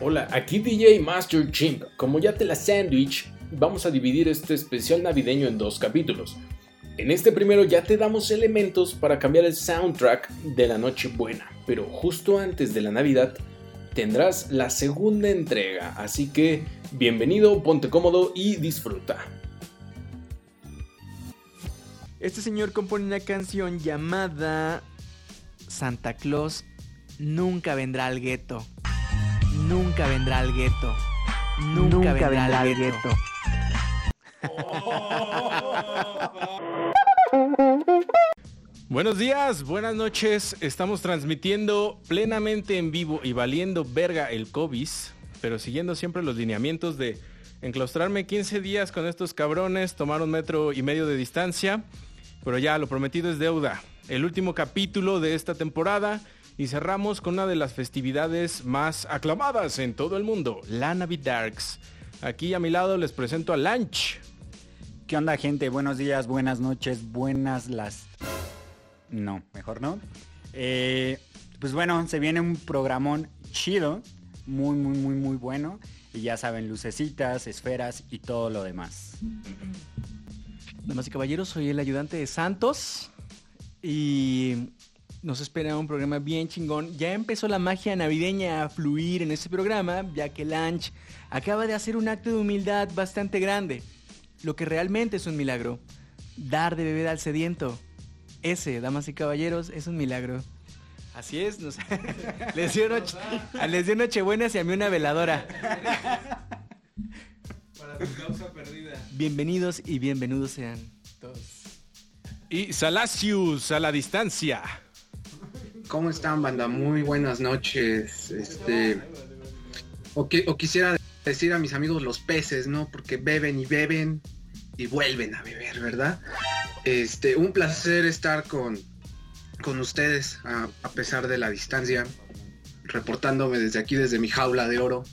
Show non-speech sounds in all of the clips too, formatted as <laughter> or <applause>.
Hola, aquí DJ Master Chimp. Como ya te la sandwich, vamos a dividir este especial navideño en dos capítulos. En este primero ya te damos elementos para cambiar el soundtrack de la noche buena, pero justo antes de la Navidad tendrás la segunda entrega, así que bienvenido, ponte cómodo y disfruta. Este señor compone una canción llamada Santa Claus nunca vendrá al gueto. Nunca vendrá al gueto. Nunca, vendrá, al gueto. <laughs> Buenos días, buenas noches. Estamos transmitiendo plenamente en vivo y valiendo verga el COVID, pero siguiendo siempre los lineamientos de enclaustrarme 15 días con estos cabrones, tomar un metro y medio de distancia. Pero ya, lo prometido es deuda. El último capítulo de esta temporada y cerramos con una de las festividades más aclamadas en todo el mundo, la Navidarks. Aquí a mi lado les presento a Lunch. ¿Qué onda gente? Buenos días, buenas noches, buenas las... No, mejor no. Eh, pues bueno, se viene un programón chido, muy, muy, muy, muy bueno. Y ya saben, lucecitas, esferas y todo lo demás. Damas y caballeros, soy el ayudante de Santos. Y nos espera un programa bien chingón. Ya empezó la magia navideña a fluir en este programa, ya que Lanch acaba de hacer un acto de humildad bastante grande. Lo que realmente es un milagro. Dar de beber al sediento. Ese, damas y caballeros, es un milagro. Así es, <laughs> les, dio noche, les dio Nochebuenas y a mí una veladora. Para tu causa perdida. Bienvenidos y bienvenidos sean todos. Y Salacius a la distancia. ¿Cómo están, banda? Muy buenas noches. Este. O, o quisiera decir a mis amigos los peces, ¿no? Porque beben y beben y vuelven a beber, ¿verdad? Este, un placer estar con, con ustedes a, a, pesar de la distancia, reportándome desde aquí, desde mi jaula de oro,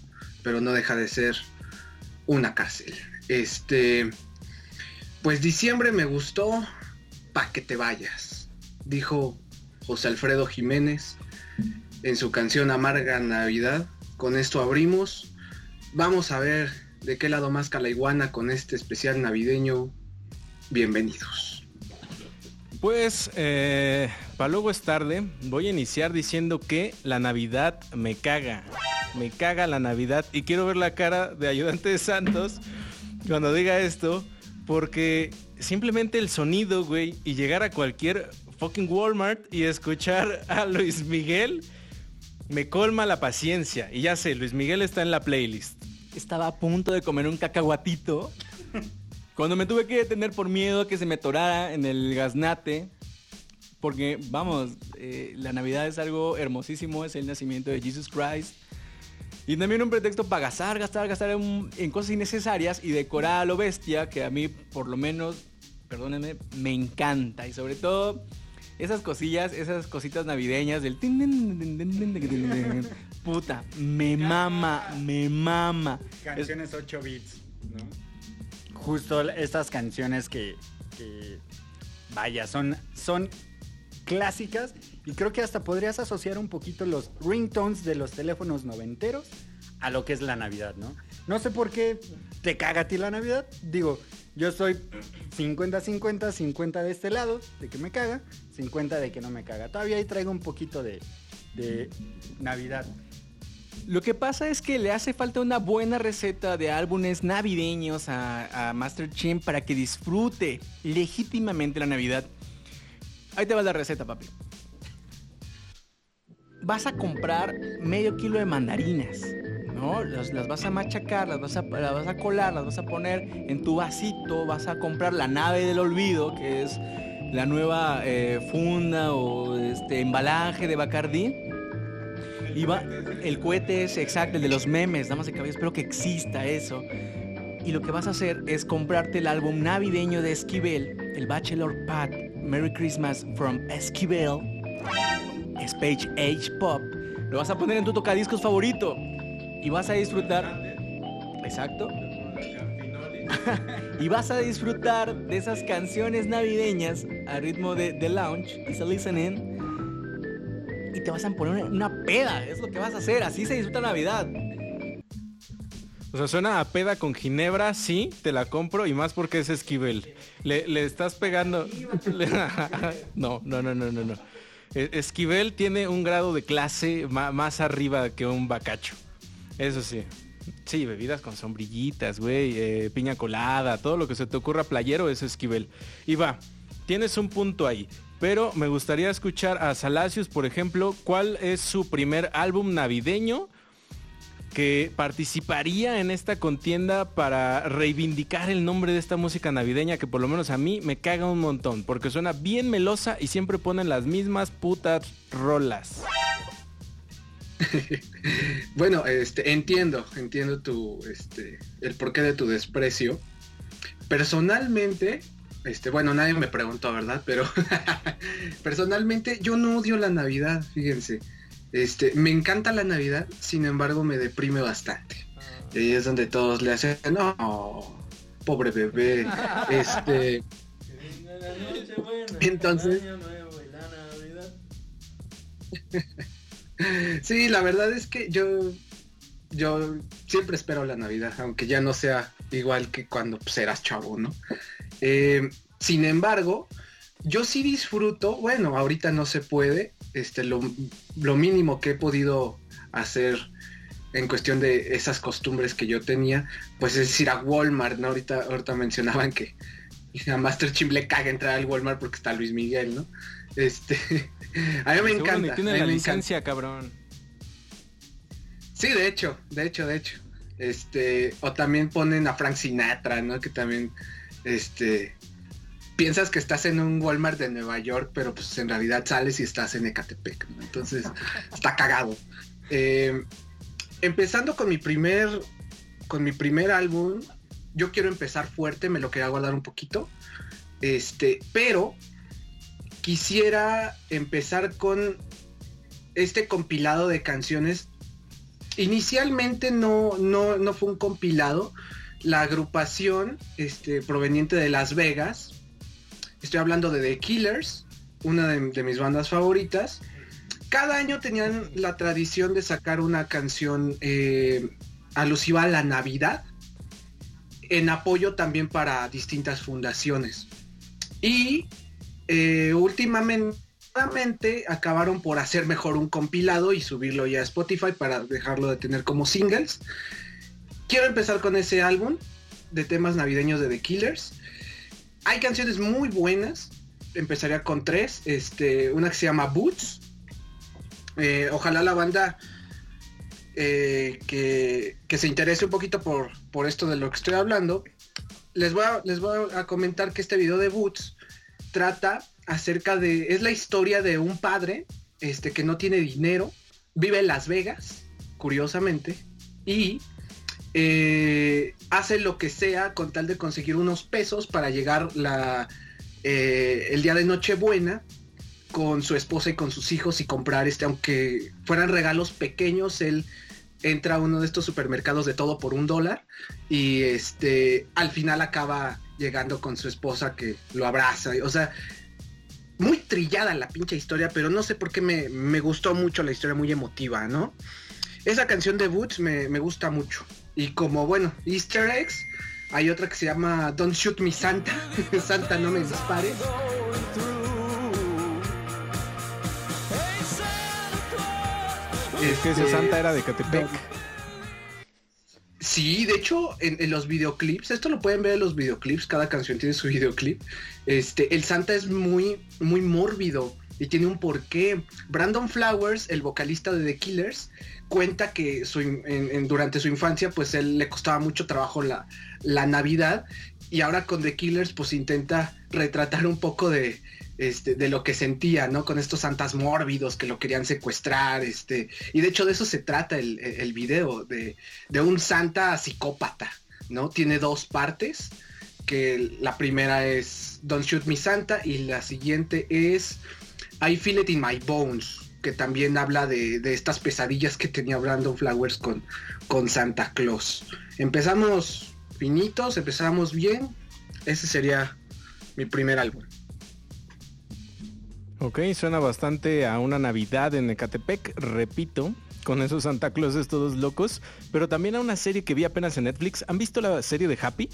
pero no deja de ser una cárcel. Este, pues diciembre me gustó, pa' que te vayas, dijo José Alfredo Jiménez en su canción Amarga Navidad. Con esto abrimos. Vamos a ver de qué lado más calaiguana con este especial navideño. Bienvenidos. Pues, eh, para luego es tarde, voy a iniciar diciendo que la Navidad me caga. Me caga la Navidad y quiero ver la cara de ayudante de Santos cuando diga esto, porque simplemente el sonido, güey, y llegar a cualquier fucking Walmart y escuchar a Luis Miguel me colma la paciencia. Y ya sé, Luis Miguel está en la playlist. Estaba a punto de comer un cacahuatito cuando me tuve que detener por miedo a que se me torara en el gaznate. Porque, vamos, eh, la Navidad es algo hermosísimo, es el nacimiento de Jesus Christ. Y también un pretexto para gastar, gastar, gastar en, en cosas innecesarias y decorar a lo bestia, que a mí, por lo menos, perdónenme, me encanta. Y sobre todo, esas cosillas, esas cositas navideñas del... Puta, me mama, me mama. Canciones 8 bits, ¿no? Justo estas canciones que, que vaya, son, son clásicas y creo que hasta podrías asociar un poquito los ringtones de los teléfonos noventeros a lo que es la Navidad, ¿no? No sé por qué te caga a ti la Navidad. Digo, yo soy 50-50, 50 de este lado, de que me caga, 50 de que no me caga. Todavía ahí traigo un poquito de, de Navidad. Lo que pasa es que le hace falta una buena receta de álbumes navideños a, Master Chin para que disfrute legítimamente la Navidad. Ahí te va la receta, papi. Vas a comprar medio kilo de mandarinas. ¿No? Las, vas a machacar, las vas a, las vas a colar, las vas a poner en tu vasito, vas a comprar la nave del olvido, que es la nueva eh, funda o este embalaje de Bacardí. Y va, el cohete es exacto, el de los memes, damas de cabello, espero que exista eso. Y lo que vas a hacer es comprarte el álbum navideño de Esquivel, el Bachelor Pad, Merry Christmas from Esquivel, Spage Age Pop. Lo vas a poner en tu tocadiscos favorito y vas a disfrutar. Exacto. <laughs> y vas a disfrutar de esas canciones navideñas a ritmo de The Lounge, y a listening. Y te vas a poner una peda, es lo que vas a hacer, así se disfruta Navidad. O sea, suena a peda con ginebra, sí, te la compro y más porque es Esquivel. Le, le estás pegando... <laughs> no, no, no, no, no, no. E, Esquivel tiene un grado de clase más arriba que un bacacho. Eso sí. Sí, bebidas con sombrillitas, güey, eh, piña colada, todo lo que se te ocurra playero es Esquivel. Y va, tienes un punto ahí. Pero me gustaría escuchar a Salacios, por ejemplo, cuál es su primer álbum navideño que participaría en esta contienda para reivindicar el nombre de esta música navideña que por lo menos a mí me caga un montón, porque suena bien melosa y siempre ponen las mismas putas rolas. <laughs> bueno, este, entiendo, entiendo tu, este, el porqué de tu desprecio. Personalmente, este, bueno, nadie me preguntó, ¿verdad? Pero <laughs> personalmente yo no odio la Navidad, fíjense. Este, me encanta la Navidad, sin embargo me deprime bastante. Y ahí es donde todos le hacen, no, pobre bebé. <laughs> Este. Entonces. <laughs> sí, la verdad es que yo, yo siempre espero la Navidad, aunque ya no sea igual que cuando pues, eras chavo, ¿no? Eh, sin embargo, yo sí disfruto, bueno, ahorita no se puede, este, lo, mínimo que he podido hacer en cuestión de esas costumbres que yo tenía, pues es ir a Walmart, ¿no? Ahorita, ahorita mencionaban que a Master Chim le caga entrar al Walmart porque está Luis Miguel, ¿no? Este, <laughs> a mí me encanta. tiene la licencia, cabrón. Sí, de hecho, de hecho, de hecho. Este, o también ponen a Frank Sinatra, ¿no? Que también, este, piensas que estás en un Walmart de Nueva York, pero pues en realidad sales y estás en Ecatepec. Entonces, está cagado. Eh, empezando con mi primer, con mi primer álbum, yo quiero empezar fuerte, me lo quería guardar un poquito. Este, pero quisiera empezar con este compilado de canciones. Inicialmente no, no, no fue un compilado. La agrupación este, proveniente de Las Vegas Estoy hablando de The Killers, una de, mis bandas favoritas. Cada año tenían la tradición de sacar una canción eh, alusiva a la Navidad, en apoyo también para distintas fundaciones. Y eh, últimamente acabaron por hacer mejor un compilado y subirlo ya a Spotify para dejarlo de tener como singles. Quiero empezar con ese álbum de temas navideños de The Killers. Hay canciones muy buenas. Empezaría con tres. Este, una que se llama Boots. Eh, ojalá la banda eh, que, se interese un poquito por, por esto de lo que estoy hablando. Les voy, a, les voy a comentar que este video de Boots trata acerca de. Es la historia de un padre este, que no tiene dinero. Vive en Las Vegas, curiosamente. Y eh, hace lo que sea con tal de conseguir unos pesos para llegar la, eh, el día de Nochebuena con su esposa y con sus hijos y comprar este, aunque fueran regalos pequeños, él entra a uno de estos supermercados de todo por un dólar y este al final acaba llegando con su esposa que lo abraza. O sea, muy trillada la pinche historia, pero no sé por qué me, me gustó mucho la historia, muy emotiva, ¿no? Esa canción de Boots me, me gusta mucho. Y como, bueno, easter eggs, hay otra que se llama Don't Shoot Me Santa. <laughs> Santa no me dispare. Es que ese Santa era de Catepec. Sí, de hecho, en, los videoclips, esto lo pueden ver en los videoclips, cada canción tiene su <laughs> videoclip. Este, el Santa es muy, muy mórbido y tiene un porqué. Brandon Flowers, el vocalista de The Killers, cuenta que durante su infancia pues él le costaba mucho trabajo la, la, Navidad y ahora con The Killers pues intenta retratar un poco de, este, de lo que sentía, ¿no? Con estos santas mórbidos que lo querían secuestrar, este, y de hecho de eso se trata el, el video, de, de un santa psicópata, ¿no? Tiene dos partes, que la primera es Don't Shoot Me Santa y la siguiente es I Feel It in My Bones que también habla de, estas pesadillas que tenía Brandon Flowers con, con Santa Claus. Empezamos finitos, empezamos bien. Ese sería mi primer álbum. Ok, suena bastante a una Navidad en Ecatepec. Repito, con esos Santa Clauses todos locos, pero también a una serie que vi apenas en Netflix. ¿Han visto la serie de Happy?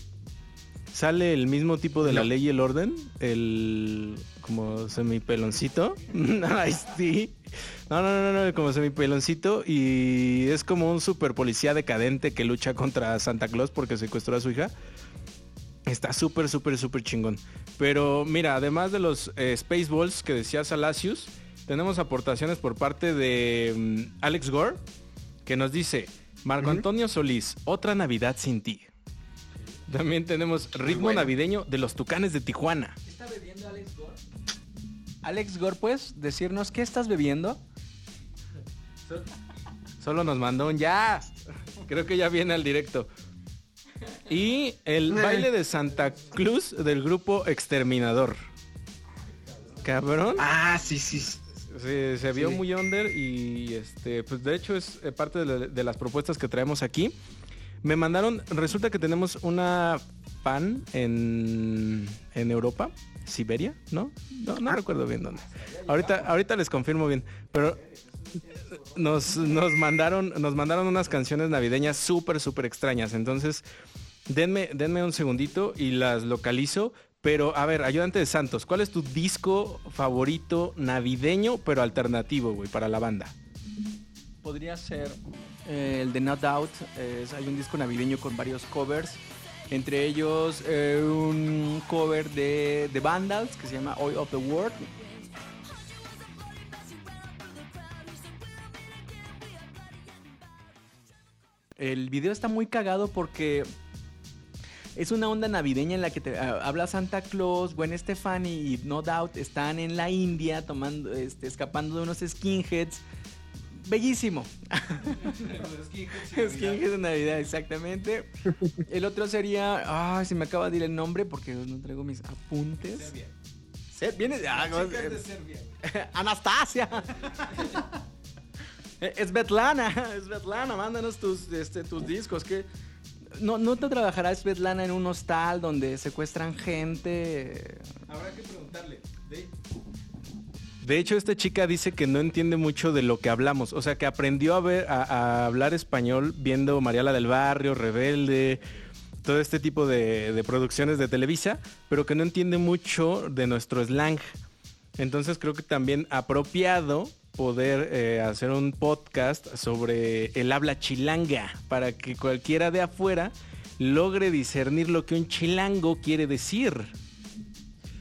Sale el mismo tipo de la ley y el orden, el como semipeloncito. <laughs> Ay, sí. No, no, no, no, como semipeloncito y es como un super policía decadente que lucha contra Santa Claus porque secuestró a su hija. Está súper, súper, súper chingón. Pero mira, además de los eh, Spaceballs que decía Salacius, tenemos aportaciones por parte de mm, Alex Gore, que nos dice, Marco. Antonio Solís, otra Navidad sin ti. También tenemos ritmo bueno. navideño de los Tucanes de Tijuana. ¿Qué está bebiendo Alex Gore? Alex Gore, ¿puedes decirnos qué estás bebiendo? Solo nos mandó un ya. Creo que ya viene al directo. Y el Eh. baile de Santa Cruz del grupo Exterminador. Cabrón. Ah, sí, sí. se vio Sí. muy under y este, pues de hecho es eh, parte de, la- de las propuestas que traemos aquí. Me mandaron, resulta que tenemos una fan en, en Europa, Siberia, ¿no? No, no recuerdo bien dónde. Ahorita, ahorita les confirmo bien, pero nos, nos mandaron, nos mandaron unas canciones navideñas súper, súper extrañas. Entonces, denme, denme un segundito y las localizo. Pero, a ver, ayudante de Santos, ¿cuál es tu disco favorito navideño, pero alternativo, güey, para la banda? Podría ser eh, el de No Doubt. hay un disco navideño con varios covers. Entre ellos eh, un cover de The Vandals que se llama Oil of the World. El video está muy cagado porque es una onda navideña en la que te ah, habla Santa Claus, Gwen Stefani y No Doubt están en la India tomando, este, escapando de unos skinheads. Bellísimo. Skinheads de Navidad, exactamente. El otro sería, ay, se me acaba de ir el nombre porque no traigo mis apuntes. Se- Viene ah, no, eh, <laughs> Anastasia. Eh, <laughs> Es Svetlana, es Svetlana, mándanos tus, este, tus discos. que no, ¿No te trabajará Svetlana en un hostal donde secuestran gente? Habrá que preguntarle. De hecho, esta chica dice que no entiende mucho de lo que hablamos. O sea, que aprendió a, ver, a, a hablar español viendo Mariala del Barrio, Rebelde, todo este tipo de, de producciones de Televisa, pero que no entiende mucho de nuestro slang. Entonces creo que también apropiado poder eh, hacer un podcast sobre el habla chilanga para que cualquiera de afuera logre discernir lo que un chilango quiere decir.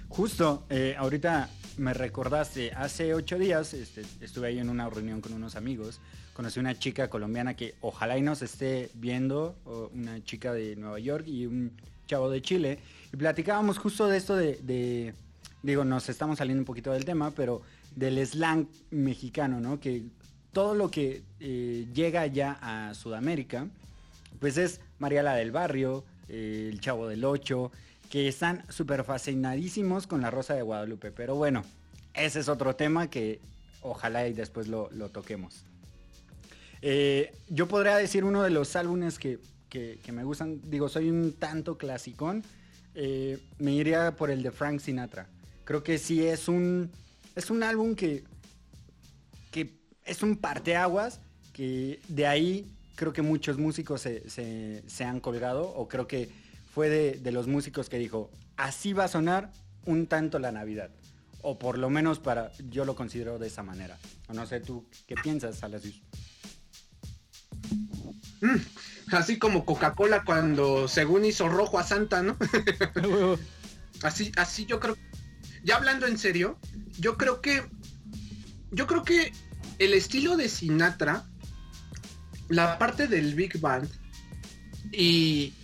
Justo, eh, ahorita me recordaste, hace ocho días este, estuve ahí en una reunión con unos amigos, conocí una chica colombiana que ojalá y nos esté viendo, una chica de Nueva York y un chavo de Chile, y platicábamos justo de esto de- digo, nos estamos saliendo un poquito del tema, pero del slang mexicano, ¿no? Que todo lo que eh, llega ya a Sudamérica, pues es Mariala del Barrio, eh, el Chavo del Ocho, que están súper fascinadísimos con la Rosa de Guadalupe. Pero bueno, ese es otro tema que ojalá y después lo, lo toquemos. Eh, yo podría decir uno de los álbumes que, que- que me gustan, digo, soy un tanto clasicón, me iría por el de Frank Sinatra. Creo que sí es un, es un álbum que, que es un parteaguas, que de ahí creo que muchos músicos se, se- se han colgado, o creo que fue de, de los músicos que dijo, así va a sonar un tanto la Navidad. O por lo menos para, yo lo considero de esa manera. O no sé tú, ¿qué piensas, Salasius? Así como Coca-Cola cuando según hizo rojo a Santa, ¿no? <laughs> Así, así yo creo. Ya hablando en serio, yo creo que. Yo creo que el estilo de Sinatra, la parte del Big Band, y.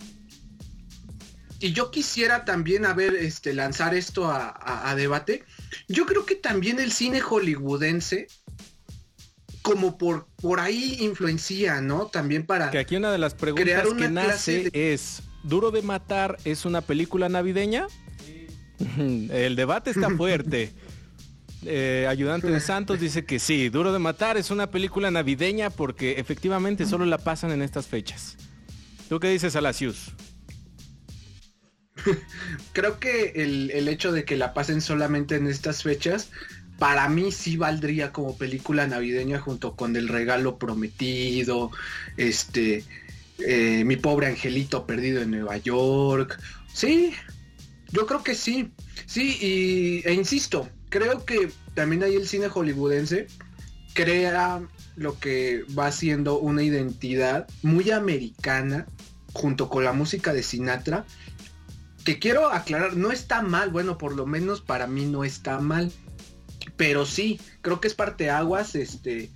Y yo quisiera también a ver, este, lanzar esto a, a- a debate. Yo creo que también el cine hollywoodense, como por, por ahí influencia, ¿no? También para. Que aquí una de las preguntas que nace es, ¿Duro de Matar es una película navideña? <laughs> El debate está fuerte. <laughs> Eh, ayudante de Santos dice que sí, Duro de Matar es una película navideña porque efectivamente solo la pasan en estas fechas. ¿Tú qué dices, Alacius? <laughs> creo que el, hecho de que la pasen solamente en estas fechas para mí sí valdría como película navideña junto con El regalo prometido, este, eh, Mi pobre angelito perdido en Nueva York. Sí, yo creo que sí. Sí, y, e insisto, creo que también ahí el cine hollywoodense crea lo que va siendo una identidad muy americana junto con la música de Sinatra, que quiero aclarar, no está mal, bueno, por lo menos para mí no está mal, pero sí, creo que es parte aguas, este,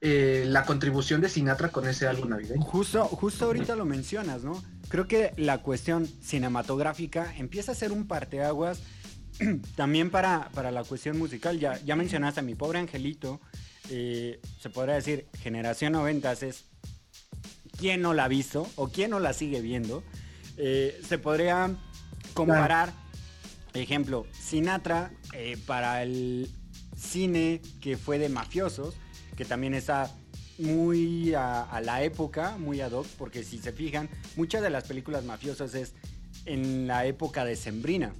eh, la contribución de Sinatra con ese álbum navideño. Justo, justo ahorita lo mencionas, ¿no? Creo que la cuestión cinematográfica empieza a ser un parteaguas <clears throat> también para, para la cuestión musical. Ya, ya mencionaste a mi pobre angelito, eh, se podría decir generación 90 es quién no la ha visto o quién no la sigue viendo. Eh, se podría comparar, ejemplo, Sinatra eh, para el cine que fue de mafiosos, que también está muy a, la época, muy ad hoc, porque si se fijan, muchas de las películas mafiosas es en la época de Sembrina,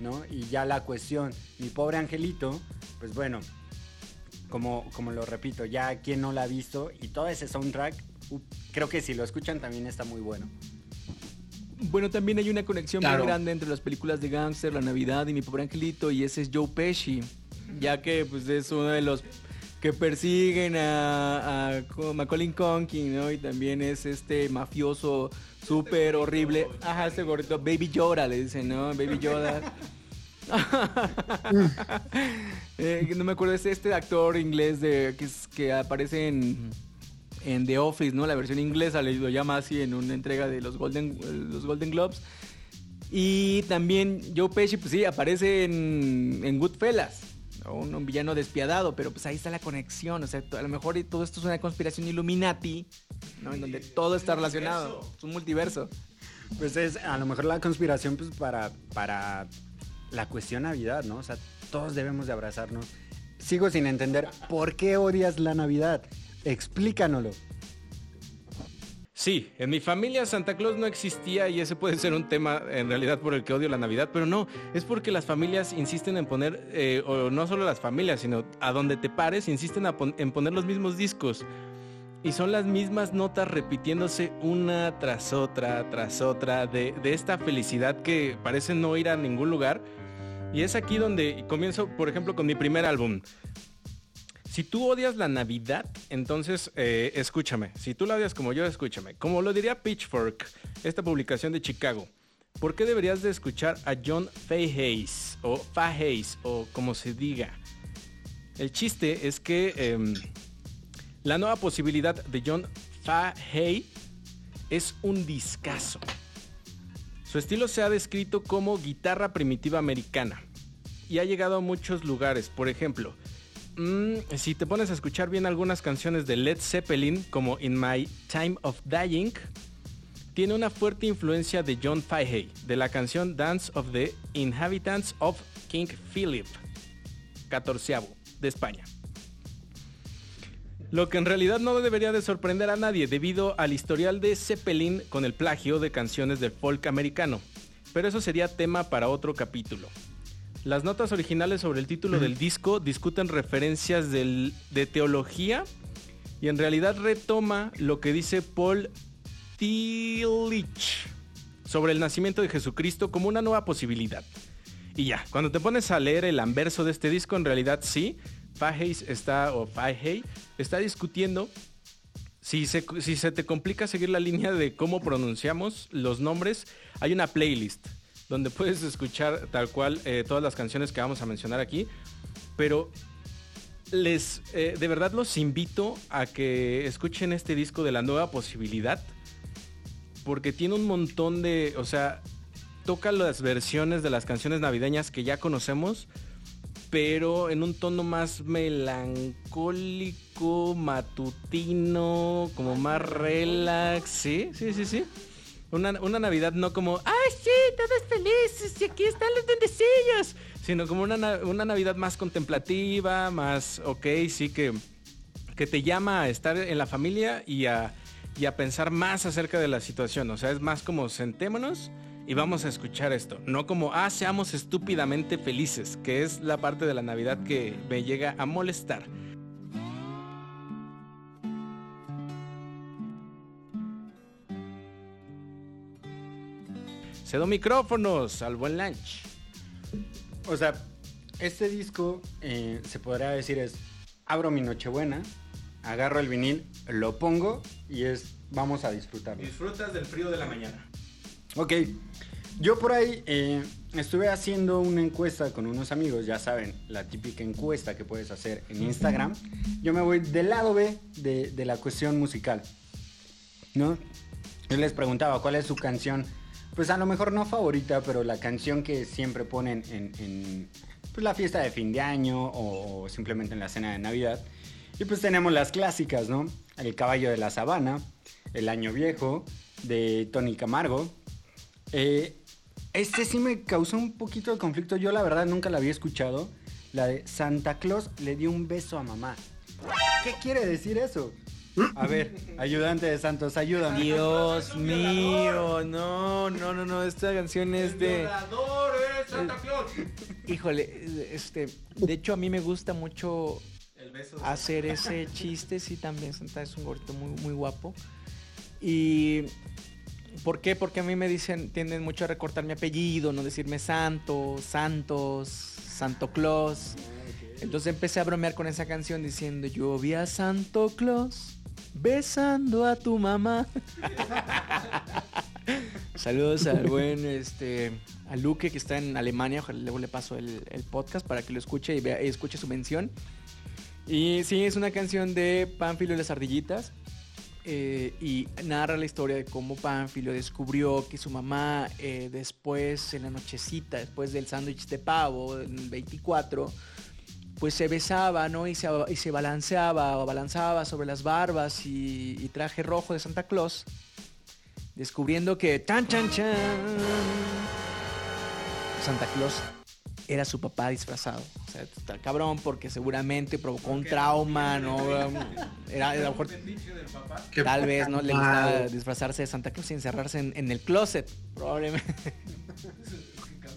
¿no? Y ya la cuestión, mi pobre angelito, pues bueno, como, como lo repito, ya quien no la ha visto y todo ese soundtrack, creo que si lo escuchan también está muy bueno. Bueno, también hay una conexión muy grande entre las películas de Gangster, La Navidad y Mi Pobre Angelito, y ese es Joe Pesci, ya que pues es uno de los que persiguen a, a Macaulay Culkin, ¿no? Y también es este mafioso súper horrible. Ajá, este gordito, Baby Yoda, le dicen, ¿no? Baby Yoda. <laughs> Eh, no me acuerdo, es este actor inglés de, que, aparece en, The Office, ¿no? La versión inglesa lo llama así en una entrega de los Golden, los Golden Globes. Y también Joe Pesci, pues sí, aparece en Goodfellas. Un, un, villano despiadado, pero pues ahí está la conexión. O sea, a lo mejor todo esto es una conspiración Illuminati, ¿no? En donde todo está relacionado. Es un multiverso. Pues es a lo mejor la conspiración pues para, para la cuestión Navidad, ¿no? O sea, todos debemos de abrazarnos. Sigo sin entender por qué odias la Navidad. Explícanoslo. Sí, en mi familia Santa Claus no existía y ese puede ser un tema en realidad por el que odio la Navidad, pero no, es porque las familias insisten en poner, eh, o no solo las familias, sino a donde te pares, insisten en poner los mismos discos. Y son las mismas notas repitiéndose una tras otra, tras otra, de, de esta felicidad que parece no ir a ningún lugar y es aquí donde comienzo, por ejemplo, con mi primer álbum. Si tú odias la Navidad, entonces eh, escúchame. Si tú la odias como yo, escúchame. Como lo diría Pitchfork, esta publicación de Chicago. ¿Por qué deberías de escuchar a John Faheyes o Faheyes o como se diga? El chiste es que em, la nueva posibilidad de John Fahey es un discazo. Su estilo se ha descrito como guitarra primitiva americana y ha llegado a muchos lugares. Por ejemplo, mm, si te pones a escuchar bien algunas canciones de Led Zeppelin, como In My Time of Dying, tiene una fuerte influencia de John Fahey, de la canción Dance of the Inhabitants of King Philip, 14 de España. Lo que en realidad no debería de sorprender a nadie debido al historial de Zeppelin con el plagio de canciones del folk americano. Pero eso sería tema para otro capítulo. Las notas originales sobre el título del disco discuten referencias de teología y en realidad retoma lo que dice Paul Tillich sobre el nacimiento de Jesucristo como una nueva posibilidad. Y ya, cuando te pones a leer el anverso de este disco, en realidad sí, Fahey está, o Fahey, está discutiendo si se, si se te complica seguir la línea de cómo pronunciamos los nombres, hay una playlist donde puedes escuchar tal cual eh, todas las canciones que vamos a mencionar aquí. Pero les, eh, de verdad los invito a que escuchen este disco de la nueva posibilidad. Porque tiene un montón de, o sea, toca las versiones de las canciones navideñas que ya conocemos pero en un tono más melancólico, matutino, como más relax, sí, sí, sí, sí. Una, Navidad no como, ¡ay, sí, todos felices! Y aquí están los duendecillos. Sino como una, Navidad más contemplativa, más, ok, sí, que, que te llama a estar en la familia y a, y a pensar más acerca de la situación. O sea, es más como sentémonos y vamos a escuchar esto. No como, ah, seamos estúpidamente felices, que es la parte de la Navidad que me llega a molestar. Cedo micrófonos al buen lunch. O sea, este disco eh, se podría decir es, abro mi Nochebuena, agarro el vinil, lo pongo y es, vamos a disfrutarlo. Disfrutas del frío de la mañana. Ok, yo por ahí eh, estuve haciendo una encuesta con unos amigos, ya saben, la típica encuesta que puedes hacer en Instagram. Yo me voy del lado B de, de la cuestión musical, ¿no? Yo les preguntaba cuál es su canción, pues a lo mejor no favorita, pero la canción que siempre ponen en, pues, la fiesta de fin de año o, o simplemente en la cena de Navidad. Y pues tenemos las clásicas, ¿no? El caballo de la sabana, El año viejo, de Tony Camargo. Eh, este sí me causó un poquito de conflicto. Yo la verdad nunca la había escuchado. La de Santa Claus le dio un beso a mamá. ¿Qué quiere decir eso? A ver, ayudante de Santos, ayúdame. Dios mío, no, no, no, no, esta canción es de... Santa Claus! Híjole, este, de hecho a mí me gusta mucho hacer ese chiste, sí, también Santa es un gordito muy, muy guapo. Y ¿por qué? Porque a mí me dicen, tienden mucho a recortar mi apellido, no decirme Santo, Santos, Santo Claus. Entonces empecé a bromear con esa canción diciendo, yo vi a Santo Claus besando a tu mamá. <laughs> Saludos al buen este a Luque que está en Alemania, ojalá luego le paso el, podcast para que lo escuche y vea y escuche su mención. Y sí, es una canción de Pánfilo y las ardillitas. eh, y narra la historia de cómo Pánfilo descubrió que su mamá eh, después, en la nochecita, después del sándwich de pavo, en el 24, pues se besaba, ¿no? Y se, y se balanceaba o balanzaba sobre las barbas y, y traje rojo de Santa Claus, descubriendo que tan chan chan Santa Claus era su papá disfrazado. O sea, está cabrón porque seguramente provocó un trauma, ¿no? Era, a lo mejor Tal vez no le gustaba disfrazarse de Santa Claus y encerrarse en, en el closet, probablemente.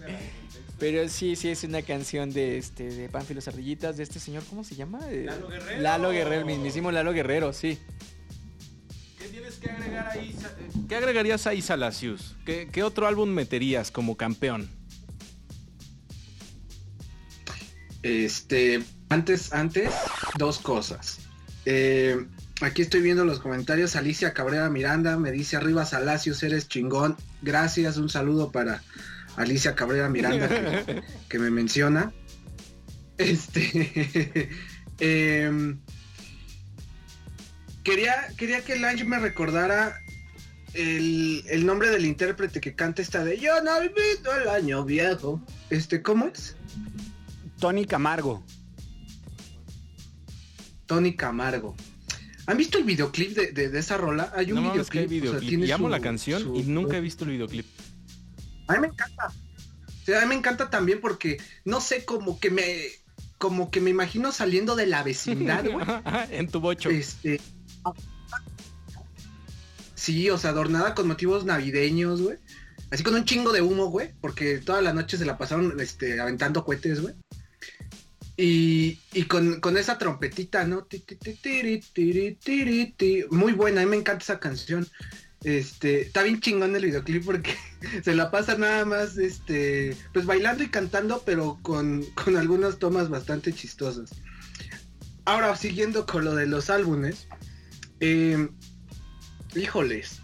<laughs> Pero sí, sí es una canción de este de Pánfilos Ardillitas de este señor, ¿cómo se llama? Eh, Lalo Guerrero. Lalo Guerrero, el mismísimo Lalo Guerrero, sí. ¿Qué tienes que agregar ahí? ¿Qué agregarías ahí, Salacius? ¿Qué, qué otro álbum meterías como campeón? Este, antes, antes, dos cosas. Eh, aquí estoy viendo los comentarios. Alicia Cabrera Miranda me dice arriba Salacios, eres chingón. Gracias, un saludo para Alicia Cabrera Miranda que, <laughs> que me menciona. Este, <laughs> em, quería, quería que Lange me recordara el, el nombre del intérprete que canta esta de Yo no olvido el año viejo. Este, ¿cómo es? Tony Camargo. Tony Camargo. ¿Han visto el videoclip de, de- de esa rola? Hay un No mames que hay videoclip. o sea, videoclip. tiene y amo su- la canción su- y nunca he visto el videoclip. A mí me encanta. O sea, a mí me encanta también porque, no sé, como que me... Como que me imagino saliendo de la vecindad, güey. <laughs> en tu bocho. Este... Sí, o sea, adornada con motivos navideños, güey. Así con un chingo de humo, güey. Porque toda la noche se la pasaron este, aventando cohetes, güey. Y, y con, con esa trompetita, ¿no? Muy buena, a mí me encanta esa canción. Este, está bien chingón el videoclip porque <laughs> se la pasa nada más, este, pues bailando y cantando, pero con, con algunas tomas bastante chistosas. Ahora, siguiendo con lo de los álbumes, eh, híjoles,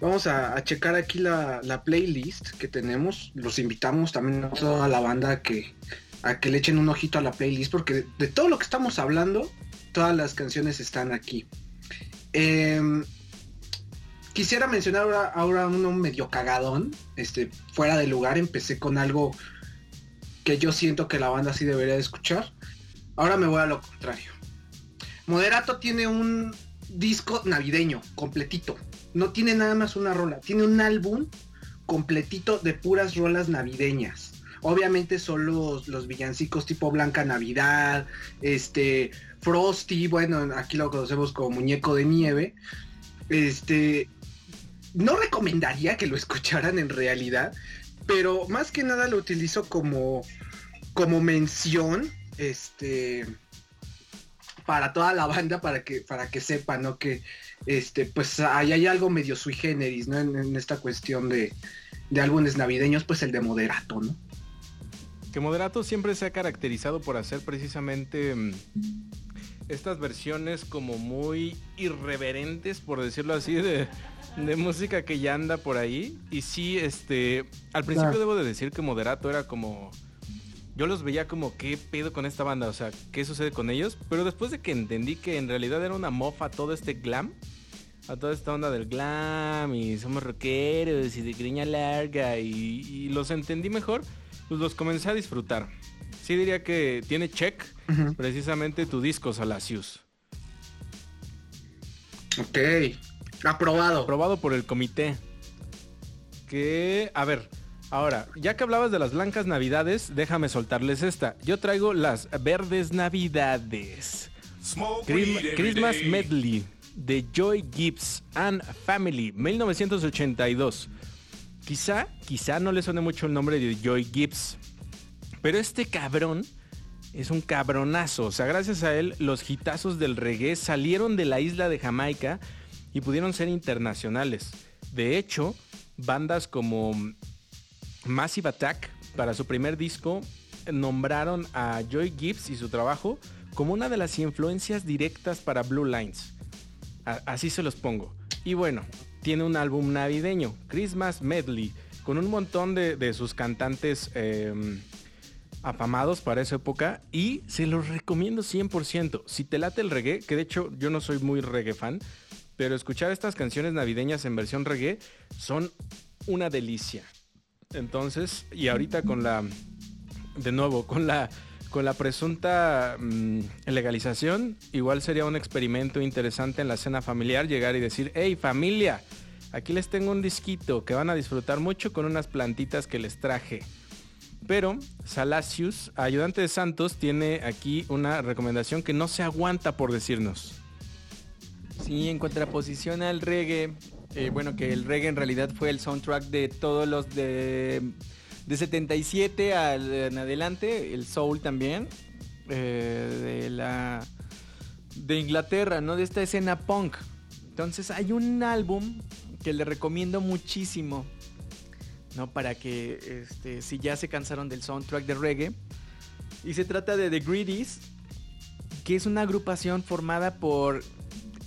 vamos a, a checar aquí la, la playlist que tenemos. Los invitamos también a toda la banda que, a que le echen un ojito a la playlist, porque de, de todo lo que estamos hablando, todas las canciones están aquí. Em, quisiera mencionar ahora, uno medio cagadón, este, fuera de lugar. Empecé con algo que yo siento que la banda sí debería de escuchar. Ahora me voy a lo contrario. Moderato tiene un disco navideño, completito. No tiene nada más una rola, tiene un álbum completito de puras rolas navideñas. Obviamente son los, los villancicos tipo Blanca Navidad, este, Frosty, bueno, aquí lo conocemos como Muñeco de Nieve. Este, no recomendaría que lo escucharan en realidad, pero más que nada lo utilizo como, como mención, este, para toda la banda, para que, para que sepan, ¿no? Que, este, pues ahí hay algo medio sui generis, ¿no? En, esta cuestión de, de álbumes navideños, pues el de Moderato, ¿no? Que Moderato siempre se ha caracterizado por hacer precisamente mm, estas versiones como muy irreverentes, por decirlo así, de, música que ya anda por ahí. Y sí, este, al principio debo de decir que Moderato era como... Yo los veía como, ¿qué pedo con esta banda? O sea, ¿qué sucede con ellos? Pero después de que entendí que en realidad era una mofa todo este glam, a toda esta onda del glam y somos rockeros y de griña larga y, y los entendí mejor, pues los comencé a disfrutar sí diría que tiene check precisamente tu disco Salacius. Ok, aprobado. Aprobado por el comité. Que, a ver, ahora, ya que hablabas de las blancas navidades, déjame soltarles esta. Yo traigo las verdes navidades. Christmas Medley de Joy Gibbs and Family, 1982. Quizá, quizá no le suene mucho el nombre de Joy Gibbs, pero este cabrón es un cabronazo. O sea, gracias a él, los hitazos del reggae salieron de la isla de Jamaica y pudieron ser internacionales. De hecho, bandas como Massive Attack, para su primer disco, nombraron a Joy Gibbs y su trabajo como una de las influencias directas para Blue Lines. así se los pongo. Y bueno, tiene un álbum navideño, Christmas Medley, con un montón de, sus cantantes em, afamados para esa época y se los recomiendo 100%. Si te late el reggae, que de hecho yo no soy muy reggae fan, pero escuchar estas canciones navideñas en versión reggae son una delicia. Entonces, y ahorita con la, de nuevo, con la, con la presunta mm, legalización, igual sería un experimento interesante en la cena familiar llegar y decir, hey familia, aquí les tengo un disquito que van a disfrutar mucho con unas plantitas que les traje. Pero Salacius, ayudante de Santos, tiene aquí una recomendación que no se aguanta por decirnos. Sí, en contraposición al reggae, eh, bueno, que el reggae en realidad fue el soundtrack de todos los de, de 77 al, en adelante, el soul también, eh, de la de Inglaterra, ¿no? De esta escena punk. Entonces hay un álbum que le recomiendo muchísimo, ¿no? Para que este, si ya se cansaron del soundtrack de reggae. Y se trata de The Greedies, que es una agrupación formada por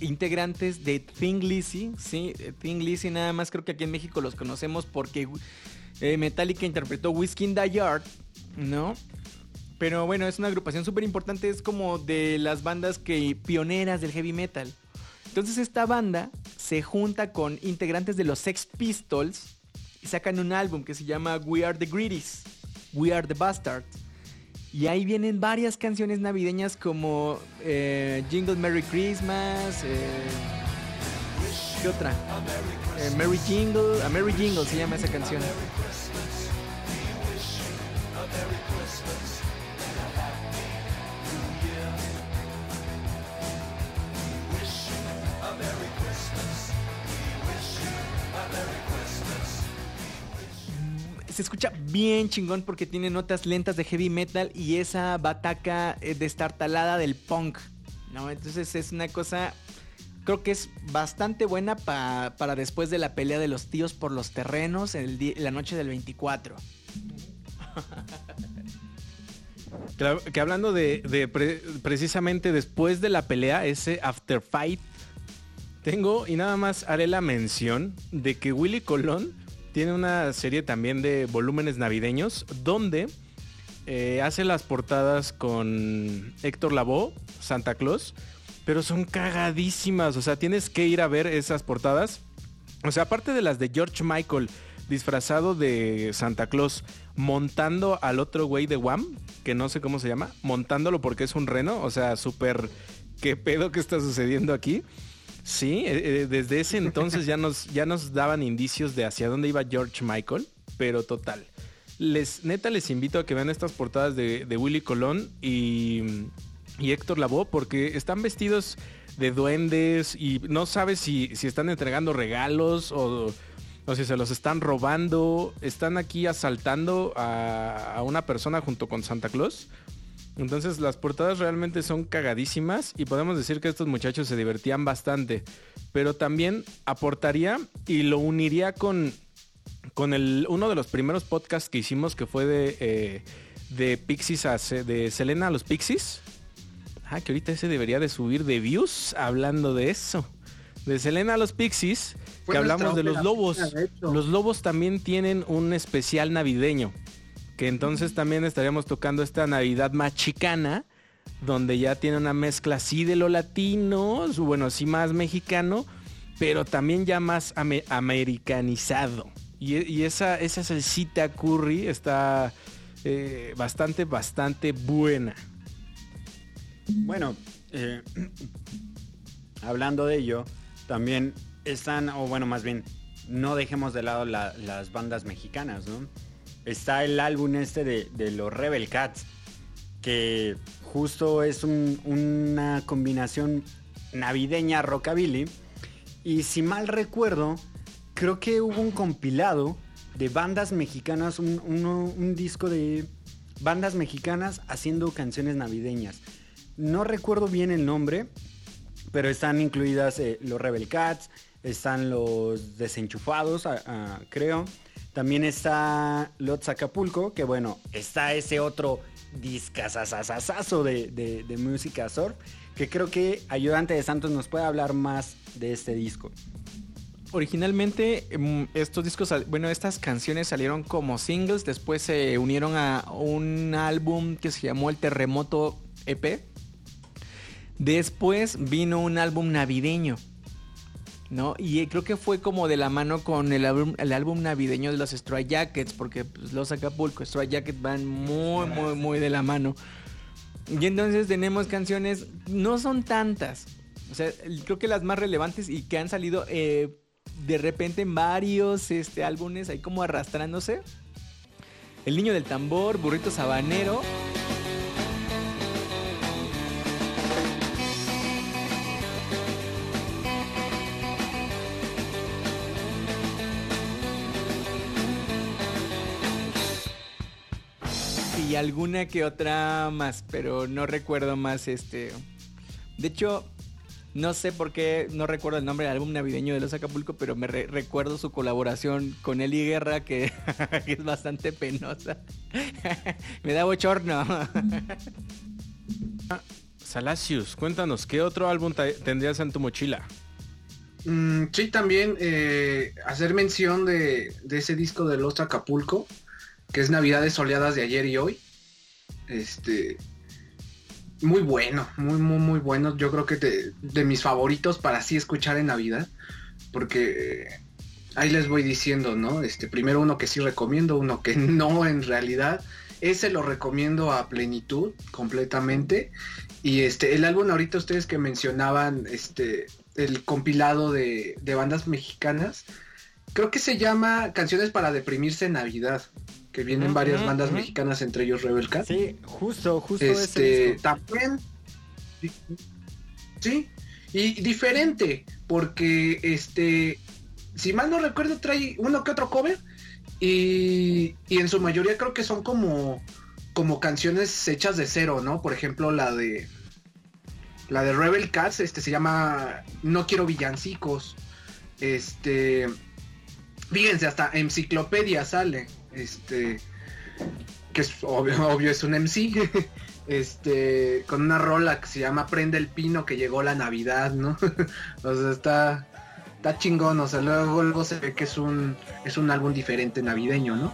integrantes de Thing Lizzy, sí, Thing Lizzy nada más creo que aquí en México los conocemos porque eh, Metallica interpretó Whiskey in the Yard, ¿no? Pero bueno, es una agrupación súper importante, es como de las bandas que pioneras del heavy metal. Entonces esta banda se junta con integrantes de los Sex Pistols, y sacan un álbum que se llama We Are the Greedies, We Are the Bastards. Y ahí vienen varias canciones navideñas como eh, Jingle Merry Christmas. Eh, ¿Qué otra? Eh, Merry Jingle. A Merry Jingle se llama esa canción. Se escucha bien chingón porque tiene notas lentas de heavy metal y esa bataca eh, destartalada del punk, ¿no? Entonces es una cosa, creo que es bastante buena para después de la pelea de los tíos por los terrenos en la noche del 24. Que hablando de, precisamente después de la pelea, ese after fight, tengo y nada más haré la mención de que Willy Colón tiene una serie también de volúmenes navideños donde eh, hace las portadas con Héctor Lavoe, Santa Claus, pero son cagadísimas. O sea, tienes que ir a ver esas portadas. O sea, aparte de las de George Michael disfrazado de Santa Claus montando al otro güey de Wham, que no sé cómo se llama, montándolo porque es un reno, o sea, súper, ¿qué pedo que está sucediendo aquí? Sí, eh, eh, desde ese <laughs> entonces ya nos, ya nos daban indicios de hacia dónde iba George Michael, pero total. Les, neta les invito a que vean estas portadas de, Willy Colón y, y Héctor Lavoe porque están vestidos de duendes y no sabes si, si están entregando regalos o, o si se los están robando. Están aquí asaltando a, a una persona junto con Santa Claus. Entonces las portadas realmente son cagadísimas y podemos decir que estos muchachos se divertían bastante. Pero también aportaría y lo uniría con, con el, uno de los primeros podcasts que hicimos que fue de, eh, de Pixies a de Selena a los Pixies. Ah, que ahorita ese debería de subir de views hablando de eso. De Selena a los Pixies, Fue que hablamos de los lobos. de. Los lobos también tienen un especial navideño. Que entonces también estaríamos tocando esta Navidad más chicana, donde ya tiene una mezcla así de lo latino, bueno, sí más mexicano, pero también ya más ame- americanizado. Y, esa, esa salsita curry está eh, bastante, bastante buena. Bueno, eh, hablando de ello, también están, o bueno, más bien, no dejemos de lado la- las bandas mexicanas, ¿no? Está el álbum este de, de los Rebel Cats, que justo es un- una combinación navideña rockabilly. Y si mal recuerdo, creo que hubo un compilado de bandas mexicanas, un, disco de bandas mexicanas haciendo canciones navideñas. No recuerdo bien el nombre, pero están incluidas eh, los Rebel Cats, están los Desenchufados, creo. También está Lots Acapulco, que bueno, está ese otro discazazazazazo de, de, de música surf, que creo que Ayudante de Santos nos puede hablar más de este disco. Originalmente em, estos discos, bueno, estas canciones salieron como singles, después se unieron a un álbum que se llamó El Terremoto EP. Después vino un álbum navideño, ¿no? Y eh, creo que fue como de la mano con el álbum, el álbum navideño de los Stray Jackets, porque pues, los Acapulco, Stray Jackets van muy, muy, muy de la mano. Y entonces tenemos canciones, no son tantas. O sea, creo que las más relevantes y que han salido eh, de repente en varios este, álbumes, ahí como arrastrándose. El niño del tambor, burrito sabanero. Alguna que otra más, pero no recuerdo más este. De hecho, no sé por qué no recuerdo el nombre del álbum navideño de los Acapulco, pero me re- recuerdo su colaboración con Eli Guerra, que <laughs> es bastante penosa. <laughs> me da bochorno. <laughs> Salacius, cuéntanos, ¿qué otro álbum tendrías en tu mochila? Mm, sí, también eh, hacer mención de, de ese disco de Los Acapulco, que es Navidades Soleadas de ayer y hoy. Este. Muy bueno, muy, muy, muy bueno. Yo creo que de, de mis favoritos para así escuchar en Navidad. Porque ahí les voy diciendo, ¿no? Este, primero uno que sí recomiendo, uno que <laughs> no en realidad. Ese lo recomiendo a plenitud, completamente. Y este, el álbum ahorita ustedes que mencionaban, este, el compilado de, de bandas mexicanas, creo que se llama Canciones para deprimirse en Navidad, que vienen varias bandas mexicanas, entre ellos Rebel Cat. Sí, justo, justo ese Este, disco. también. Sí, y diferente, porque este, si mal no recuerdo, trae uno que otro cover, y, y en su mayoría creo que son como, como canciones hechas de cero, ¿no? Por ejemplo, la de. La de Rebel Cats, este se llama No quiero villancicos. Este. Fíjense, hasta enciclopedia sale. Este. Que es obvio, <laughs> obvio es un MC. <laughs> Este. Con una rola que se llama Prende el Pino que llegó la Navidad, ¿no? <laughs> o sea, está. Está chingón. O sea, luego, luego se ve que es un. Es un álbum diferente navideño, ¿no?